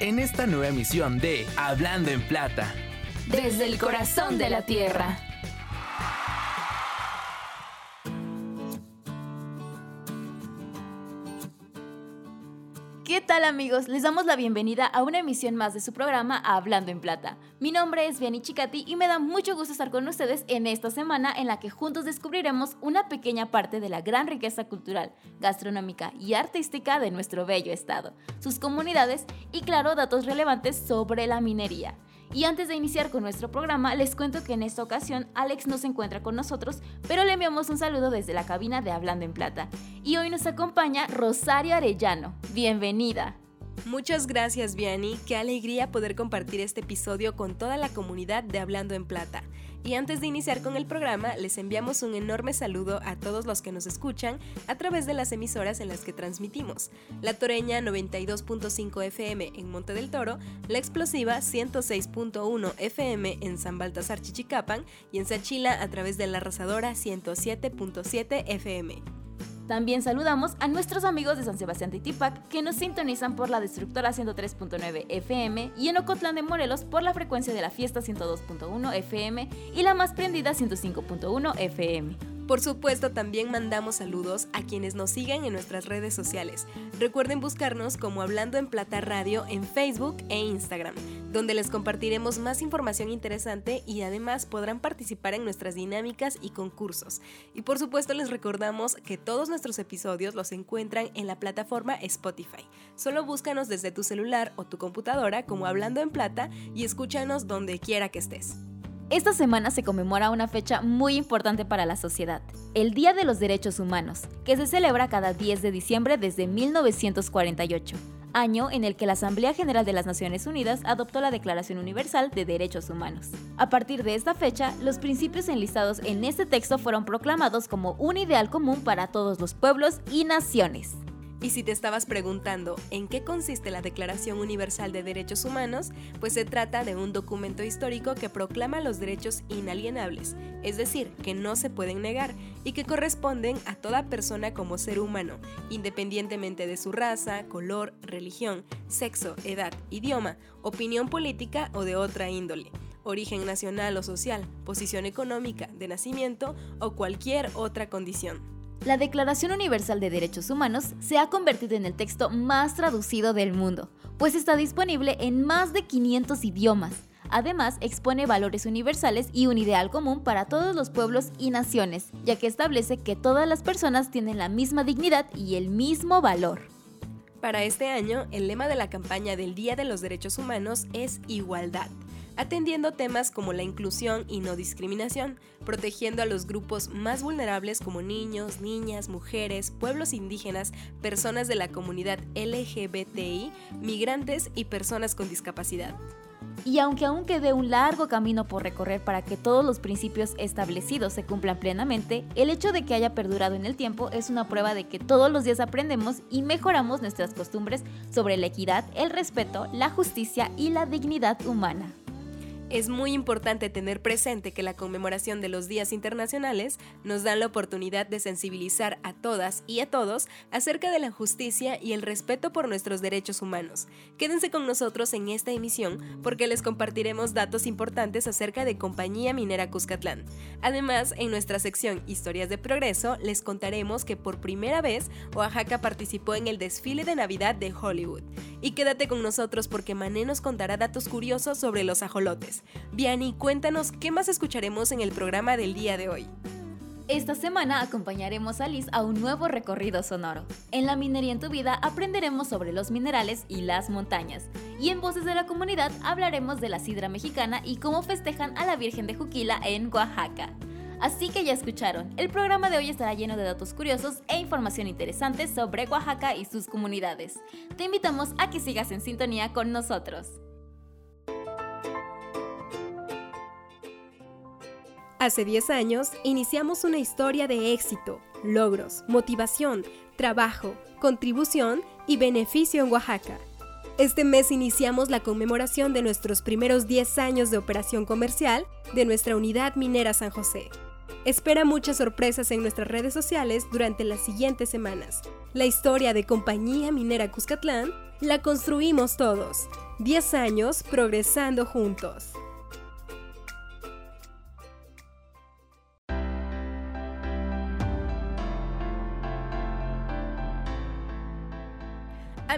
en esta nueva emisión de Hablando en Plata. Desde el corazón de la tierra. ¿Qué tal amigos? Les damos la bienvenida a una emisión más de su programa Hablando en Plata. Mi nombre es Vianney Chicati y me da mucho gusto estar con ustedes en esta semana en la que juntos descubriremos una pequeña parte de la gran riqueza cultural, gastronómica y artística de nuestro bello estado, sus comunidades y claro datos relevantes sobre la minería. Y antes de iniciar con nuestro programa, les cuento que en esta ocasión Alex no se encuentra con nosotros, pero le enviamos un saludo desde la cabina de Hablando en Plata. Y hoy nos acompaña Rosario Arellano. Bienvenida. Muchas gracias, Vianney. Qué alegría poder compartir este episodio con toda la comunidad de Hablando en Plata. Y antes de iniciar con el programa, les enviamos un enorme saludo a todos los que nos escuchan a través de las emisoras en las que transmitimos. La Toreña 92.5 FM en Monte del Toro, La Explosiva 106.1 FM en San Baltasar Chichicapan y en Sachila a través de la Arrasadora 107.7 FM. También saludamos a nuestros amigos de San Sebastián de Tipac que nos sintonizan por la destructora 103.9 FM y en Ocotlán de Morelos por la frecuencia de la fiesta 102.1 FM y la más prendida 105.1 FM. Por supuesto, también mandamos saludos a quienes nos siguen en nuestras redes sociales. Recuerden buscarnos como Hablando en Plata Radio en Facebook e Instagram, donde les compartiremos más información interesante y además podrán participar en nuestras dinámicas y concursos. Y por supuesto les recordamos que todos nuestros episodios los encuentran en la plataforma Spotify. Solo búscanos desde tu celular o tu computadora como Hablando en Plata y escúchanos donde quiera que estés. Esta semana se conmemora una fecha muy importante para la sociedad, el Día de los Derechos Humanos, que se celebra cada 10 de diciembre desde 1948, año en el que la Asamblea General de las Naciones Unidas adoptó la Declaración Universal de Derechos Humanos. A partir de esta fecha, los principios enlistados en este texto fueron proclamados como un ideal común para todos los pueblos y naciones. Y si te estabas preguntando en qué consiste la Declaración Universal de Derechos Humanos, pues se trata de un documento histórico que proclama los derechos inalienables, es decir, que no se pueden negar y que corresponden a toda persona como ser humano, independientemente de su raza, color, religión, sexo, edad, idioma, opinión política o de otra índole origen nacional o social, posición económica, de nacimiento o cualquier otra condición. La Declaración Universal de Derechos Humanos se ha convertido en el texto más traducido del mundo, pues está disponible en más de 500 idiomas. Además, expone valores universales y un ideal común para todos los pueblos y naciones, ya que establece que todas las personas tienen la misma dignidad y el mismo valor. Para este año, el lema de la campaña del Día de los Derechos Humanos es igualdad atendiendo temas como la inclusión y no discriminación, protegiendo a los grupos más vulnerables como niños, niñas, mujeres, pueblos indígenas, personas de la comunidad LGBTI, migrantes y personas con discapacidad. Y aunque aún quede un largo camino por recorrer para que todos los principios establecidos se cumplan plenamente, el hecho de que haya perdurado en el tiempo es una prueba de que todos los días aprendemos y mejoramos nuestras costumbres sobre la equidad, el respeto, la justicia y la dignidad humana. Es muy importante tener presente que la conmemoración de los días internacionales nos da la oportunidad de sensibilizar a todas y a todos acerca de la justicia y el respeto por nuestros derechos humanos. Quédense con nosotros en esta emisión porque les compartiremos datos importantes acerca de Compañía Minera Cuscatlán. Además, en nuestra sección Historias de Progreso les contaremos que por primera vez Oaxaca participó en el desfile de Navidad de Hollywood. Y quédate con nosotros porque Mané nos contará datos curiosos sobre los ajolotes. Viani, cuéntanos qué más escucharemos en el programa del día de hoy. Esta semana acompañaremos a Liz a un nuevo recorrido sonoro. En La Minería en tu Vida aprenderemos sobre los minerales y las montañas. Y en Voces de la Comunidad hablaremos de la sidra mexicana y cómo festejan a la Virgen de Juquila en Oaxaca. Así que ya escucharon, el programa de hoy estará lleno de datos curiosos e información interesante sobre Oaxaca y sus comunidades. Te invitamos a que sigas en sintonía con nosotros. Hace 10 años iniciamos una historia de éxito, logros, motivación, trabajo, contribución y beneficio en Oaxaca. Este mes iniciamos la conmemoración de nuestros primeros 10 años de operación comercial de nuestra unidad minera San José. Espera muchas sorpresas en nuestras redes sociales durante las siguientes semanas. La historia de Compañía Minera Cuscatlán la construimos todos. 10 años progresando juntos.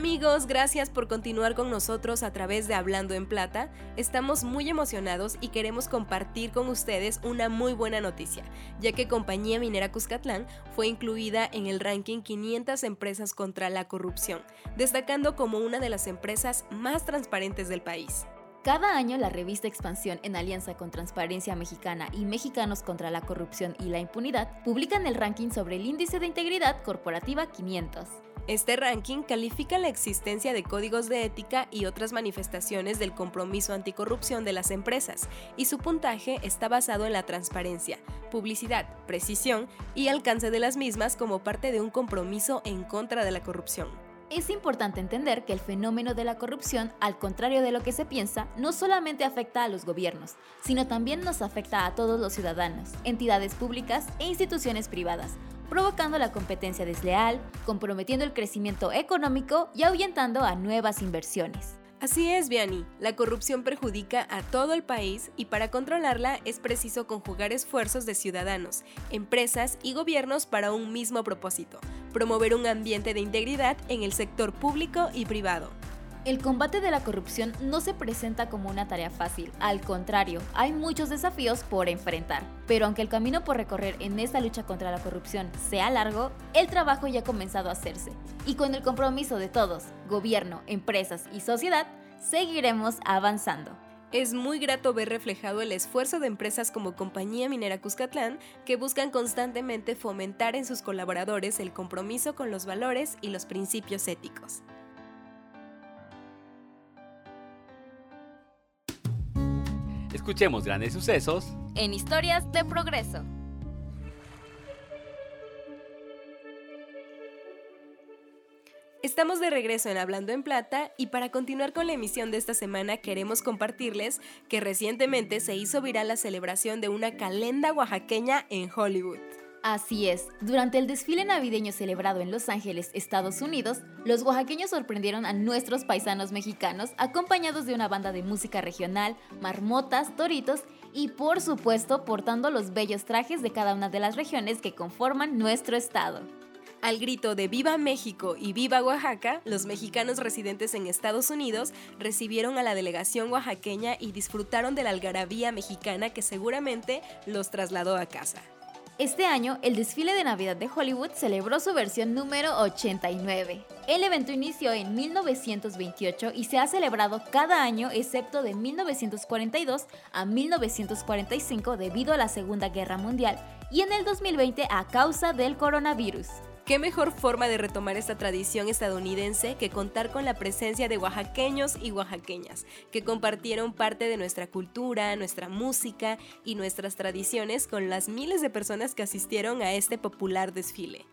Amigos, gracias por continuar con nosotros a través de Hablando en Plata. Estamos muy emocionados y queremos compartir con ustedes una muy buena noticia, ya que Compañía Minera Cuscatlán fue incluida en el ranking 500 empresas contra la corrupción, destacando como una de las empresas más transparentes del país. Cada año la revista Expansión, en alianza con Transparencia Mexicana y Mexicanos contra la Corrupción y la Impunidad, publican el ranking sobre el Índice de Integridad Corporativa 500. Este ranking califica la existencia de códigos de ética y otras manifestaciones del compromiso anticorrupción de las empresas, y su puntaje está basado en la transparencia, publicidad, precisión y alcance de las mismas como parte de un compromiso en contra de la corrupción. Es importante entender que el fenómeno de la corrupción, al contrario de lo que se piensa, no solamente afecta a los gobiernos, sino también nos afecta a todos los ciudadanos, entidades públicas e instituciones privadas, provocando la competencia desleal, comprometiendo el crecimiento económico y ahuyentando a nuevas inversiones. Así es, Vianney. La corrupción perjudica a todo el país y para controlarla es preciso conjugar esfuerzos de ciudadanos, empresas y gobiernos para un mismo propósito, promover un ambiente de integridad en el sector público y privado. El combate de la corrupción no se presenta como una tarea fácil, al contrario, hay muchos desafíos por enfrentar. Pero aunque el camino por recorrer en esta lucha contra la corrupción sea largo, el trabajo ya ha comenzado a hacerse. Y con el compromiso de todos, gobierno, empresas y sociedad, seguiremos avanzando. Es muy grato ver reflejado el esfuerzo de empresas como Compañía Minera Cuscatlán que buscan constantemente fomentar en sus colaboradores el compromiso con los valores y los principios éticos. Escuchemos grandes sucesos en historias de progreso. Estamos de regreso en Hablando en Plata y para continuar con la emisión de esta semana queremos compartirles que recientemente se hizo viral la celebración de una calenda oaxaqueña en Hollywood. Así es, durante el desfile navideño celebrado en Los Ángeles, Estados Unidos, los oaxaqueños sorprendieron a nuestros paisanos mexicanos acompañados de una banda de música regional, marmotas, toritos y por supuesto portando los bellos trajes de cada una de las regiones que conforman nuestro estado. Al grito de Viva México y Viva Oaxaca, los mexicanos residentes en Estados Unidos recibieron a la delegación oaxaqueña y disfrutaron de la algarabía mexicana que seguramente los trasladó a casa. Este año, el desfile de Navidad de Hollywood celebró su versión número 89. El evento inició en 1928 y se ha celebrado cada año excepto de 1942 a 1945 debido a la Segunda Guerra Mundial y en el 2020 a causa del coronavirus. ¿Qué mejor forma de retomar esta tradición estadounidense que contar con la presencia de oaxaqueños y oaxaqueñas, que compartieron parte de nuestra cultura, nuestra música y nuestras tradiciones con las miles de personas que asistieron a este popular desfile?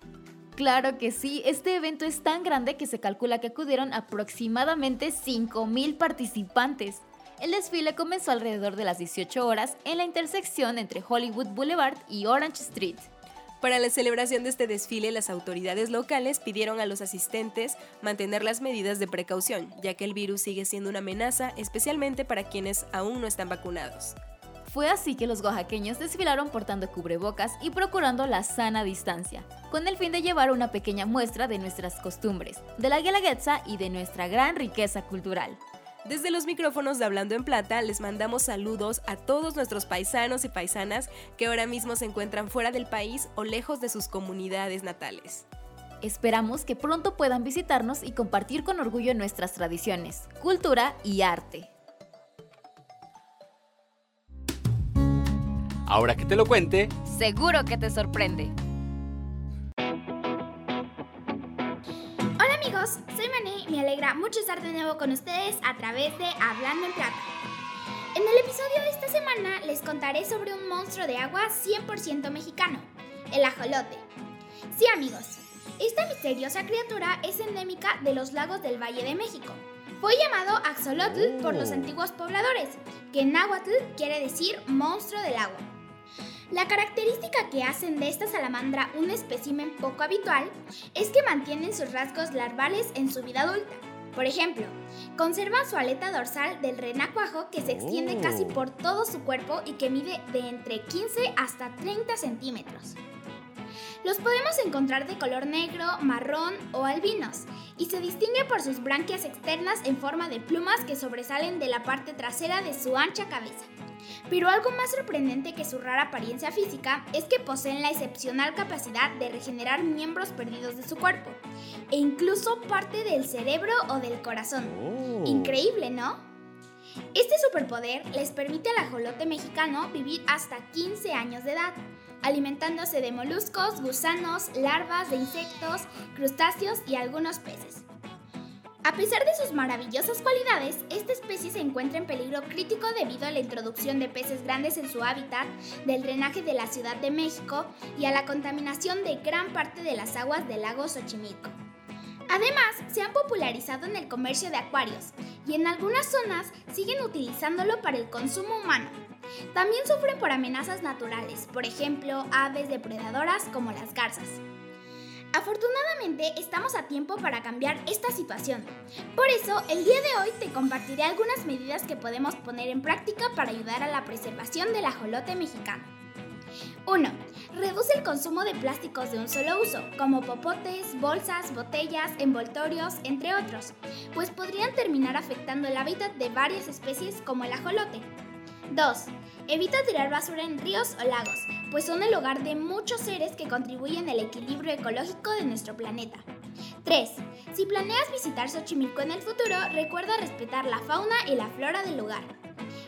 Claro que sí, este evento es tan grande que se calcula que acudieron aproximadamente 5.000 participantes. El desfile comenzó alrededor de las 18 horas en la intersección entre Hollywood Boulevard y Orange Street. Para la celebración de este desfile, las autoridades locales pidieron a los asistentes mantener las medidas de precaución, ya que el virus sigue siendo una amenaza, especialmente para quienes aún no están vacunados. Fue así que los oaxaqueños desfilaron portando cubrebocas y procurando la sana distancia, con el fin de llevar una pequeña muestra de nuestras costumbres, de la guelaguetza y de nuestra gran riqueza cultural. Desde los micrófonos de Hablando en Plata les mandamos saludos a todos nuestros paisanos y paisanas que ahora mismo se encuentran fuera del país o lejos de sus comunidades natales. Esperamos que pronto puedan visitarnos y compartir con orgullo nuestras tradiciones, cultura y arte. Ahora que te lo cuente, seguro que te sorprende. Soy Mané y me alegra mucho estar de nuevo con ustedes a través de Hablando en Plata. En el episodio de esta semana les contaré sobre un monstruo de agua 100% mexicano, el ajolote. Sí amigos, esta misteriosa criatura es endémica de los lagos del Valle de México. Fue llamado axolotl por los oh. antiguos pobladores, que en náhuatl quiere decir monstruo del agua. La característica que hacen de esta salamandra un espécimen poco habitual es que mantienen sus rasgos larvales en su vida adulta. Por ejemplo, conservan su aleta dorsal del renacuajo que se extiende casi oh. por todo su cuerpo y que mide de entre 15 hasta 30 centímetros. Los podemos encontrar de color negro, marrón o albinos y se distingue por sus branquias externas en forma de plumas que sobresalen de la parte trasera de su ancha cabeza. Pero algo más sorprendente que su rara apariencia física es que poseen la excepcional capacidad de regenerar miembros perdidos de su cuerpo, e incluso parte del cerebro o del corazón. Oh. Increíble, ¿no? Este superpoder les permite al ajolote mexicano vivir hasta 15 años de edad, alimentándose de moluscos, gusanos, larvas de insectos, crustáceos y algunos peces. A pesar de sus maravillosas cualidades, esta especie se encuentra en peligro crítico debido a la introducción de peces grandes en su hábitat, del drenaje de la Ciudad de México y a la contaminación de gran parte de las aguas del lago Xochimilco. Además, se han popularizado en el comercio de acuarios y en algunas zonas siguen utilizándolo para el consumo humano. También sufren por amenazas naturales, por ejemplo, aves depredadoras como las garzas. Afortunadamente estamos a tiempo para cambiar esta situación. Por eso, el día de hoy te compartiré algunas medidas que podemos poner en práctica para ayudar a la preservación del ajolote mexicano. 1. Reduce el consumo de plásticos de un solo uso, como popotes, bolsas, botellas, envoltorios, entre otros, pues podrían terminar afectando el hábitat de varias especies como el ajolote. 2. Evita tirar basura en ríos o lagos, pues son el hogar de muchos seres que contribuyen al equilibrio ecológico de nuestro planeta. 3. Si planeas visitar Xochimilco en el futuro, recuerda respetar la fauna y la flora del lugar.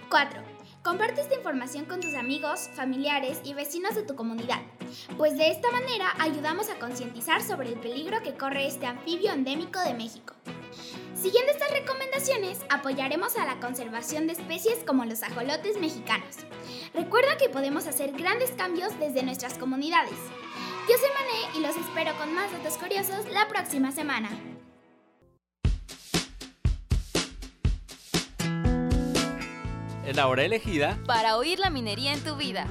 4. Comparte esta información con tus amigos, familiares y vecinos de tu comunidad, pues de esta manera ayudamos a concientizar sobre el peligro que corre este anfibio endémico de México. Siguiendo estas recomendaciones, apoyaremos a la conservación de especies como los ajolotes mexicanos. Recuerda que podemos hacer grandes cambios desde nuestras comunidades. Yo soy Mané y los espero con más datos curiosos la próxima semana. Es la hora elegida para oír la minería en tu vida.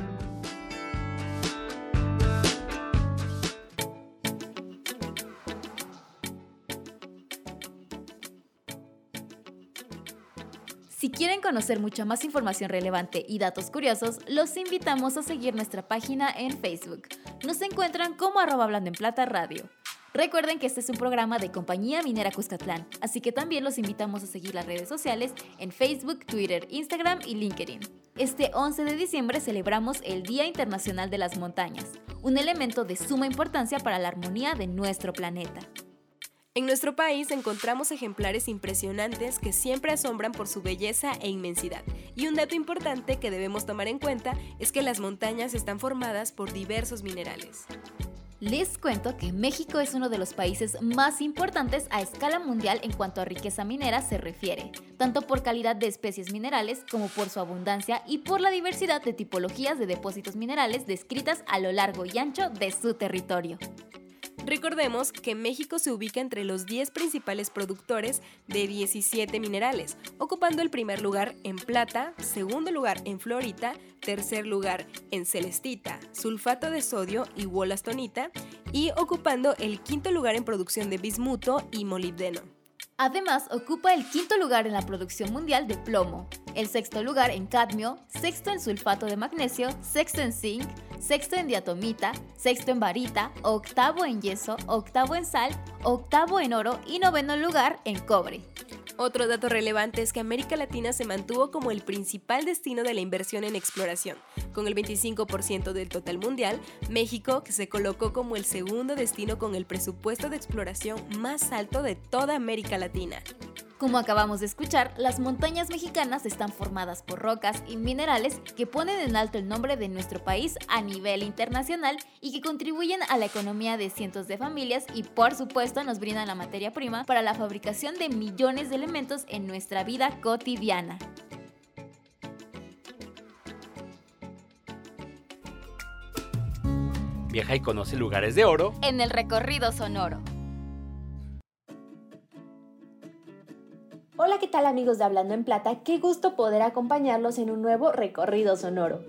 Quieren conocer mucha más información relevante y datos curiosos, los invitamos a seguir nuestra página en Facebook. Nos encuentran como arroba hablando en plata radio. Recuerden que este es un programa de Compañía Minera Cuscatlán, así que también los invitamos a seguir las redes sociales en Facebook, Twitter, Instagram y LinkedIn. Este 11 de diciembre celebramos el Día Internacional de las Montañas, un elemento de suma importancia para la armonía de nuestro planeta. En nuestro país encontramos ejemplares impresionantes que siempre asombran por su belleza e inmensidad. Y un dato importante que debemos tomar en cuenta es que las montañas están formadas por diversos minerales. Les cuento que México es uno de los países más importantes a escala mundial en cuanto a riqueza minera se refiere, tanto por calidad de especies minerales como por su abundancia y por la diversidad de tipologías de depósitos minerales descritas a lo largo y ancho de su territorio. Recordemos que México se ubica entre los 10 principales productores de 17 minerales, ocupando el primer lugar en plata, segundo lugar en fluorita, tercer lugar en celestita, sulfato de sodio y wolastonita, y ocupando el quinto lugar en producción de bismuto y molibdeno. Además, ocupa el quinto lugar en la producción mundial de plomo, el sexto lugar en cadmio, sexto en sulfato de magnesio, sexto en zinc, sexto en diatomita, sexto en varita, octavo en yeso, octavo en sal, octavo en oro y noveno lugar en cobre. Otro dato relevante es que América Latina se mantuvo como el principal destino de la inversión en exploración. Con el 25% del total mundial, México se colocó como el segundo destino con el presupuesto de exploración más alto de toda América Latina. Como acabamos de escuchar, las montañas mexicanas están formadas por rocas y minerales que ponen en alto el nombre de nuestro país a nivel internacional y que contribuyen a la economía de cientos de familias y por supuesto nos brindan la materia prima para la fabricación de millones de elementos en nuestra vida cotidiana. Viaja y conoce lugares de oro en el recorrido sonoro. Amigos de Hablando en Plata? Qué gusto poder acompañarlos en un nuevo recorrido sonoro.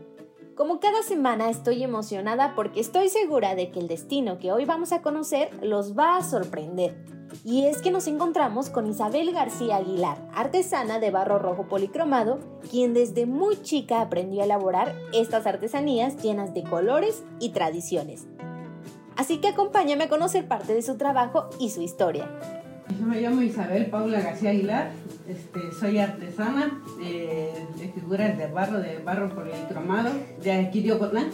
Como cada semana estoy emocionada porque estoy segura de que el destino que hoy vamos a conocer los va a sorprender. Y es que nos encontramos con Isabel García Aguilar, artesana de barro rojo policromado, quien desde muy chica aprendió a elaborar estas artesanías llenas de colores y tradiciones. Así que acompáñame a conocer parte de su trabajo y su historia. Yo me llamo Isabel Paula García Aguilar, este, soy artesana de, figuras de barro, de barro policromado, de aquí de Ocotlán.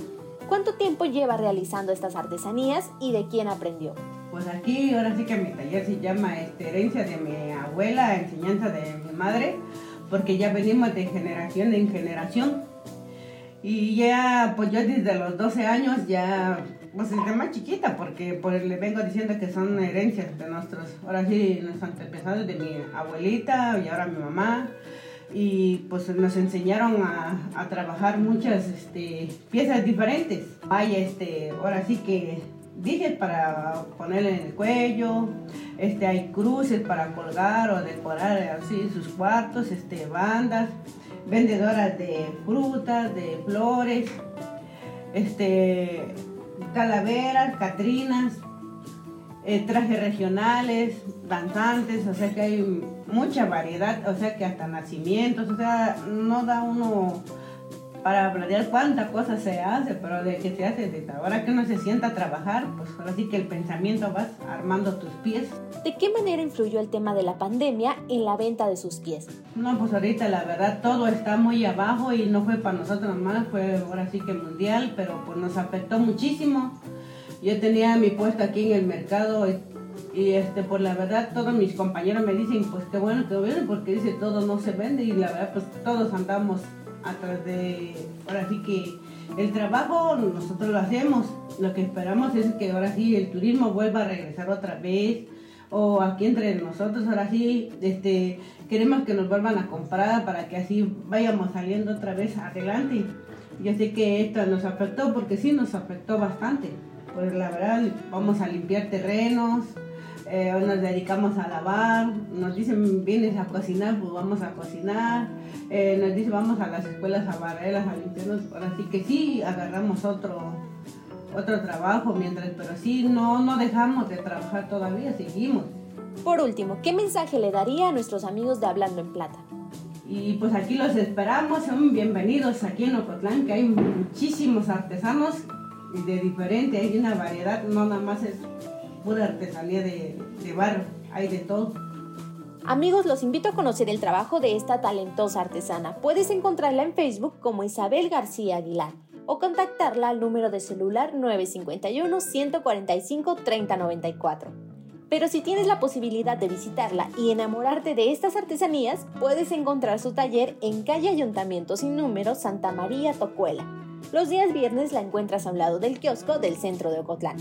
¿Cuánto tiempo lleva realizando estas artesanías y de quién aprendió? Pues aquí ahora sí que mi taller se llama este, herencia de mi abuela, enseñanza de mi madre, porque ya venimos de generación en generación. Y ya, pues yo desde los 12 años ya, pues desde más chiquita, porque pues le vengo diciendo que son herencias de nuestros, ahora sí, nuestros antepasados, de mi abuelita y ahora mi mamá. Y pues nos enseñaron a, trabajar muchas este, piezas diferentes. Hay este, ahora sí que dije para ponerle en el cuello, este, hay cruces para colgar o decorar así sus cuartos, este, bandas, vendedoras de frutas, de flores, este, calaveras, catrinas, eh, trajes regionales, danzantes, o sea que hay mucha variedad, o sea que hasta nacimientos, o sea, no da uno para planear cuánta cosa se hace, pero de que se hace desde ahora que uno se sienta a trabajar, pues ahora sí que el pensamiento vas armando tus pies. ¿De qué manera influyó el tema de la pandemia en la venta de sus pies? No, pues ahorita la verdad todo está muy abajo y no fue para nosotros nomás, fue ahora sí que mundial, pero pues nos afectó muchísimo. Yo tenía mi puesto aquí en el mercado y este, pues la verdad todos mis compañeros me dicen, pues qué bueno que viene porque dice todo no se vende y la verdad pues todos andamos atrás de, ahora sí que el trabajo nosotros lo hacemos, lo que esperamos es que ahora sí el turismo vuelva a regresar otra vez, o aquí entre nosotros ahora sí este, queremos que nos vuelvan a comprar para que así vayamos saliendo otra vez adelante. Yo sé que esto nos afectó porque sí nos afectó bastante, pues la verdad vamos a limpiar terrenos, eh, nos dedicamos a lavar, nos dicen vienes a cocinar, pues vamos a cocinar, eh, nos dicen vamos a las escuelas a barreras, a limpiarnos, así que sí agarramos otro, otro trabajo mientras, pero sí no, no dejamos de trabajar todavía, seguimos. Por último, ¿qué mensaje le daría a nuestros amigos de Hablando en Plata? Y pues aquí los esperamos, son bienvenidos aquí en Ocotlán, que hay muchísimos artesanos de diferente, hay una variedad, no nada más es pura artesanía de, barro, hay de todo. Amigos, los invito a conocer el trabajo de esta talentosa artesana. Puedes encontrarla en Facebook como Isabel García Aguilar o contactarla al número de celular 951-145-3094. Pero si tienes la posibilidad de visitarla y enamorarte de estas artesanías, puedes encontrar su taller en calle Ayuntamiento sin número Santa María Tocuela. Los días viernes la encuentras a un lado del kiosco del centro de Ocotlán.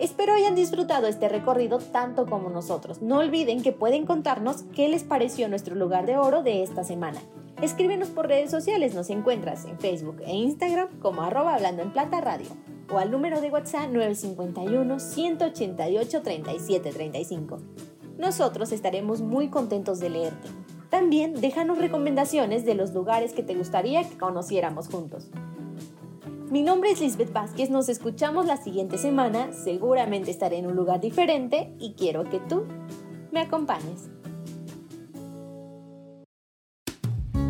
Espero hayan disfrutado este recorrido tanto como nosotros. No olviden que pueden contarnos qué les pareció nuestro lugar de oro de esta semana. Escríbenos por redes sociales, nos encuentras en Facebook e Instagram como arroba hablando en plata radio o al número de WhatsApp 951-188-3735. Nosotros estaremos muy contentos de leerte. También déjanos recomendaciones de los lugares que te gustaría que conociéramos juntos. Mi nombre es Lisbeth Vázquez, nos escuchamos la siguiente semana, seguramente estaré en un lugar diferente y quiero que tú me acompañes.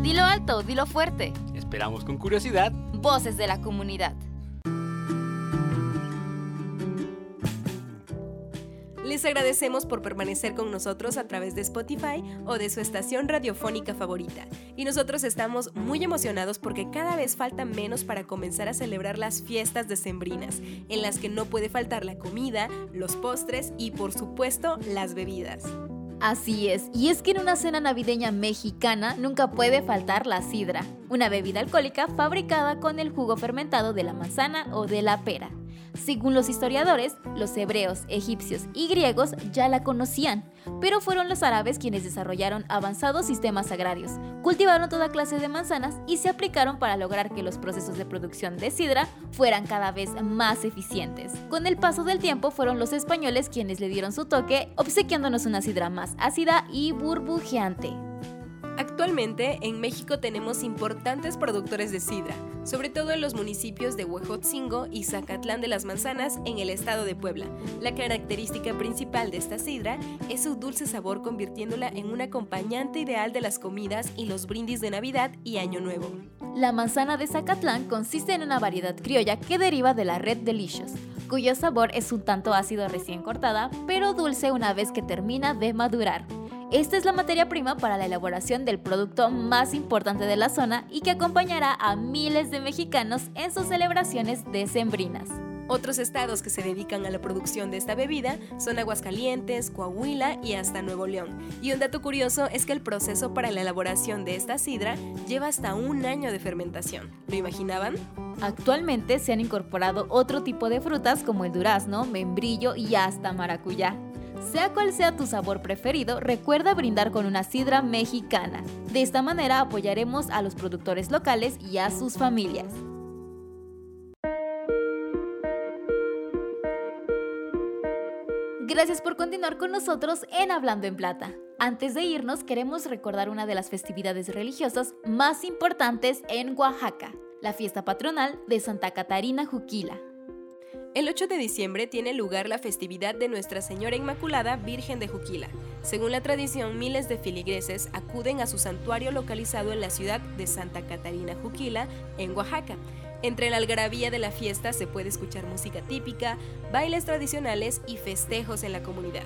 Dilo alto, dilo fuerte. Esperamos con curiosidad. Voces de la comunidad. Les agradecemos por permanecer con nosotros a través de Spotify o de su estación radiofónica favorita. Y nosotros estamos muy emocionados porque cada vez falta menos para comenzar a celebrar las fiestas decembrinas, en las que no puede faltar la comida, los postres y por supuesto las bebidas. Así es, y es que en una cena navideña mexicana nunca puede faltar la sidra, una bebida alcohólica fabricada con el jugo fermentado de la manzana o de la pera. Según los historiadores, los hebreos, egipcios y griegos ya la conocían, pero fueron los árabes quienes desarrollaron avanzados sistemas agrarios, cultivaron toda clase de manzanas y se aplicaron para lograr que los procesos de producción de sidra fueran cada vez más eficientes. Con el paso del tiempo fueron los españoles quienes le dieron su toque, obsequiándonos una sidra más ácida y burbujeante. Actualmente en México tenemos importantes productores de sidra, sobre todo en los municipios de Huejotzingo y Zacatlán de las Manzanas en el estado de Puebla. La característica principal de esta sidra es su dulce sabor convirtiéndola en un acompañante ideal de las comidas y los brindis de Navidad y Año Nuevo. La manzana de Zacatlán consiste en una variedad criolla que deriva de la Red Delicious, cuyo sabor es un tanto ácido recién cortada, pero dulce una vez que termina de madurar. Esta es la materia prima para la elaboración del producto más importante de la zona y que acompañará a miles de mexicanos en sus celebraciones decembrinas. Otros estados que se dedican a la producción de esta bebida son Aguascalientes, Coahuila y hasta Nuevo León. Y un dato curioso es que el proceso para la elaboración de esta sidra lleva hasta un año de fermentación. ¿Lo imaginaban? Actualmente se han incorporado otro tipo de frutas como el durazno, membrillo y hasta maracuyá. Sea cual sea tu sabor preferido, recuerda brindar con una sidra mexicana. De esta manera apoyaremos a los productores locales y a sus familias. Gracias por continuar con nosotros en Hablando en Plata. Antes de irnos, queremos recordar una de las festividades religiosas más importantes en Oaxaca, la fiesta patronal de Santa Catarina Juquila. El 8 de diciembre tiene lugar la festividad de Nuestra Señora Inmaculada Virgen de Juquila. Según la tradición, miles de filigreses acuden a su santuario localizado en la ciudad de Santa Catarina Juquila, en Oaxaca. Entre la algarabía de la fiesta se puede escuchar música típica, bailes tradicionales y festejos en la comunidad.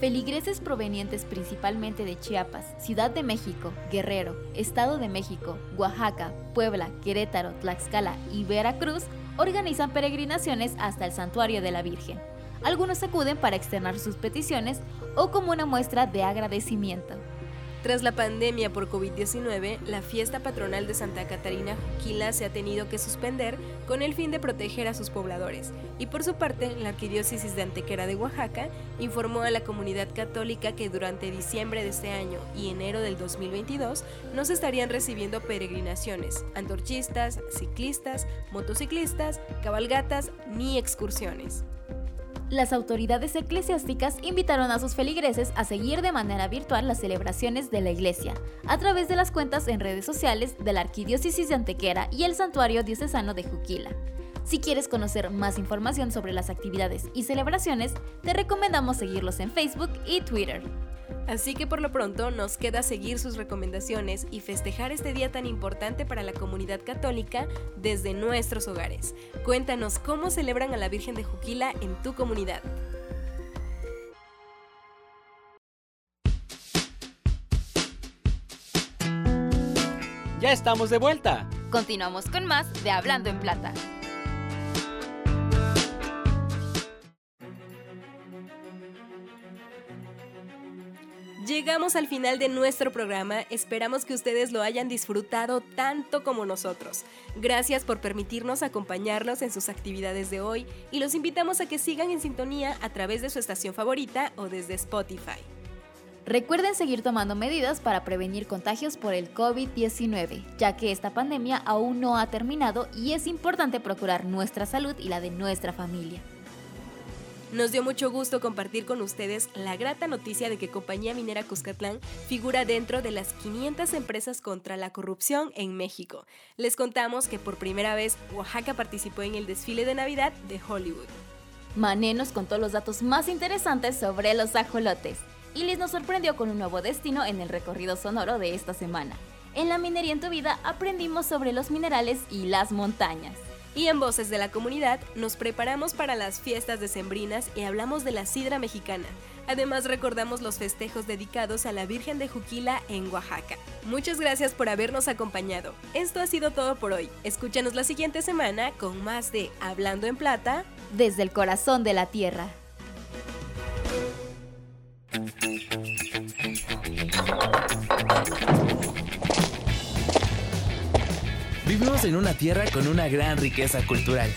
Feligreses provenientes principalmente de Chiapas, Ciudad de México, Guerrero, Estado de México, Oaxaca, Puebla, Querétaro, Tlaxcala y Veracruz organizan peregrinaciones hasta el santuario de la Virgen. Algunos acuden para externar sus peticiones o como una muestra de agradecimiento. Tras la pandemia por COVID-19, la fiesta patronal de Santa Catarina Juquila se ha tenido que suspender con el fin de proteger a sus pobladores. Y por su parte, la Arquidiócesis de Antequera de Oaxaca informó a la comunidad católica que durante diciembre de este año y enero del 2022 no se estarían recibiendo peregrinaciones, antorchistas, ciclistas, motociclistas, cabalgatas ni excursiones las autoridades eclesiásticas invitaron a sus feligreses a seguir de manera virtual las celebraciones de la iglesia, a través de las cuentas en redes sociales de la Arquidiócesis de Antequera y el Santuario Diocesano de Juquila. Si quieres conocer más información sobre las actividades y celebraciones, te recomendamos seguirlos en Facebook y Twitter. Así que por lo pronto nos queda seguir sus recomendaciones y festejar este día tan importante para la comunidad católica desde nuestros hogares. Cuéntanos cómo celebran a la Virgen de Juquila en tu comunidad. Ya estamos de vuelta. Continuamos con más de Hablando en Plata. Llegamos al final de nuestro programa, esperamos que ustedes lo hayan disfrutado tanto como nosotros. Gracias por permitirnos acompañarlos en sus actividades de hoy y los invitamos a que sigan en sintonía a través de su estación favorita o desde Spotify. Recuerden seguir tomando medidas para prevenir contagios por el COVID-19, ya que esta pandemia aún no ha terminado y es importante procurar nuestra salud y la de nuestra familia. Nos dio mucho gusto compartir con ustedes la grata noticia de que Compañía Minera Cuscatlán figura dentro de las 500 empresas contra la corrupción en México. Les contamos que por primera vez Oaxaca participó en el desfile de Navidad de Hollywood. Mané nos contó los datos más interesantes sobre los ajolotes y Liz nos sorprendió con un nuevo destino en el recorrido sonoro de esta semana. En la minería en tu vida aprendimos sobre los minerales y las montañas. Y en Voces de la Comunidad nos preparamos para las fiestas decembrinas y hablamos de la sidra mexicana. Además recordamos los festejos dedicados a la Virgen de Juquila en Oaxaca. Muchas gracias por habernos acompañado. Esto ha sido todo por hoy. Escúchanos la siguiente semana con más de Hablando en Plata desde el corazón de la tierra. En una tierra con una gran riqueza cultural.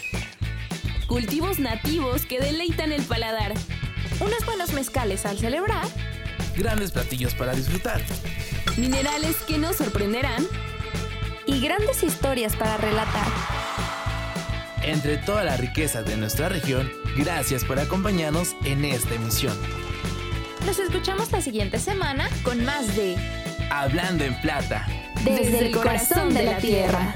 cultivos nativos que deleitan el paladar, unos buenos mezcales al celebrar, Grandes platillos para disfrutar. minerales que nos sorprenderán y grandes historias para relatar. Entre toda la riqueza de nuestra región, gracias por acompañarnos en esta emisión. Nos escuchamos la siguiente semana con más de Hablando en plata. Desde, el corazón de la tierra.